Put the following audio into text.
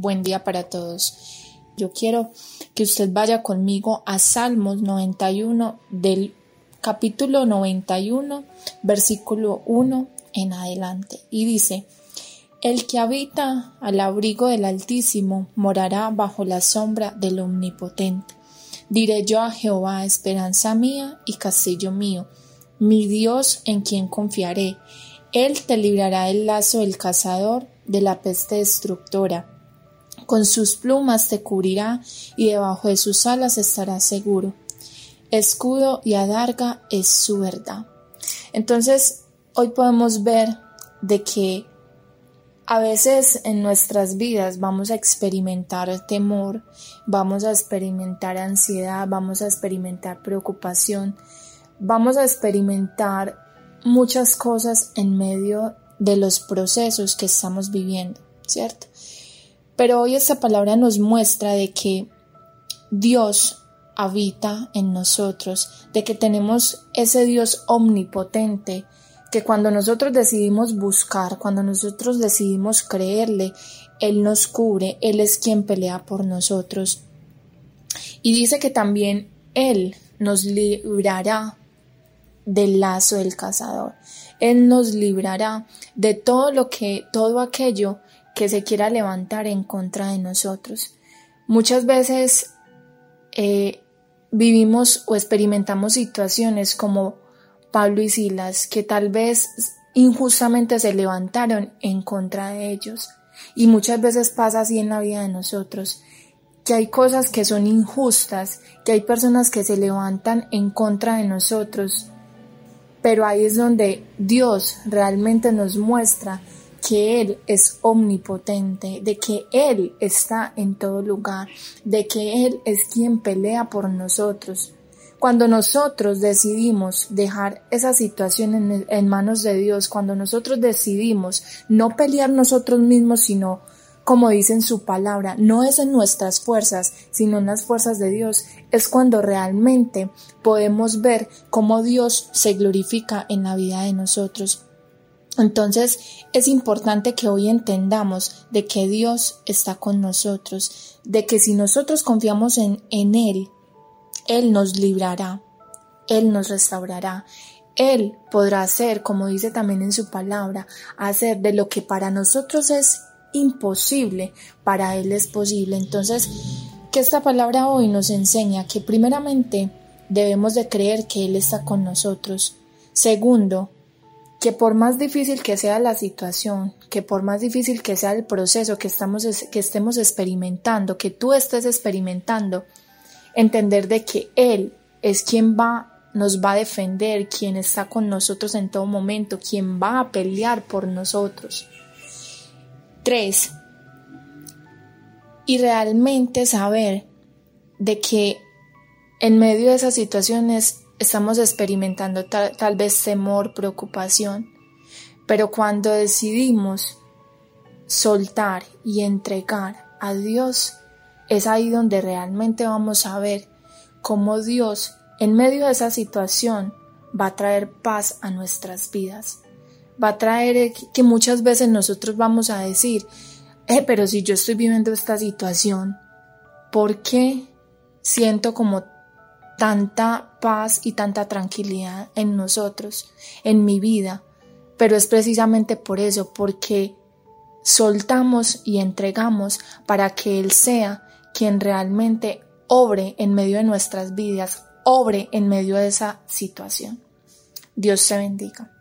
buen día para todos. Yo quiero que usted vaya conmigo a Salmos 91 del capítulo 91, versículo 1 en adelante. Y dice, El que habita al abrigo del Altísimo morará bajo la sombra del Omnipotente. Diré yo a Jehová, esperanza mía y castillo mío, mi Dios en quien confiaré. Él te librará del lazo del cazador, de la peste destructora. Con sus plumas te cubrirá y debajo de sus alas estarás seguro. Escudo y adarga es su verdad. Entonces, hoy podemos ver de que a veces en nuestras vidas vamos a experimentar temor, vamos a experimentar ansiedad, vamos a experimentar preocupación, vamos a experimentar muchas cosas en medio de los procesos que estamos viviendo, ¿cierto? Pero hoy esta palabra nos muestra de que Dios habita en nosotros, de que tenemos ese Dios omnipotente que cuando nosotros decidimos buscar, cuando nosotros decidimos creerle, Él nos cubre, Él es quien pelea por nosotros. Y dice que también Él nos librará del lazo del cazador. Él nos librará de todo lo que, todo aquello que se quiera levantar en contra de nosotros. Muchas veces eh, vivimos o experimentamos situaciones como Pablo y Silas, que tal vez injustamente se levantaron en contra de ellos. Y muchas veces pasa así en la vida de nosotros, que hay cosas que son injustas, que hay personas que se levantan en contra de nosotros, pero ahí es donde Dios realmente nos muestra que Él es omnipotente, de que Él está en todo lugar, de que Él es quien pelea por nosotros. Cuando nosotros decidimos dejar esa situación en, manos de Dios, cuando nosotros decidimos no pelear nosotros mismos, sino, como dice en su palabra, no es en nuestras fuerzas, sino en las fuerzas de Dios, es cuando realmente podemos ver cómo Dios se glorifica en la vida de nosotros. Entonces es importante que hoy entendamos de que Dios está con nosotros, de que si nosotros confiamos en, en Él, él nos librará, Él nos restaurará, Él podrá hacer, como dice también en su palabra, hacer de lo que para nosotros es imposible, para Él es posible. Entonces, que esta palabra hoy nos enseña que primeramente debemos de creer que Él está con nosotros. Segundo, que por más difícil que sea la situación, que por más difícil que sea el proceso que, estamos, que estemos experimentando, que tú estés experimentando, entender de que Él es quien va, nos va a defender, quien está con nosotros en todo momento, quien va a pelear por nosotros. Tres, y realmente saber de que en medio de esas situaciones estamos experimentando tal, tal vez temor, preocupación, pero cuando decidimos soltar y entregar a Dios es ahí donde realmente vamos a ver cómo Dios, en medio de esa situación, va a traer paz a nuestras vidas. Va a traer eh, que muchas veces nosotros vamos a decir, eh, pero si yo estoy viviendo esta situación, ¿por qué siento como tanta paz y tanta tranquilidad en nosotros, en mi vida? Pero es precisamente por eso, porque soltamos y entregamos para que Él sea quien realmente obre en medio de nuestras vidas, obre en medio de esa situación. Dios te bendiga.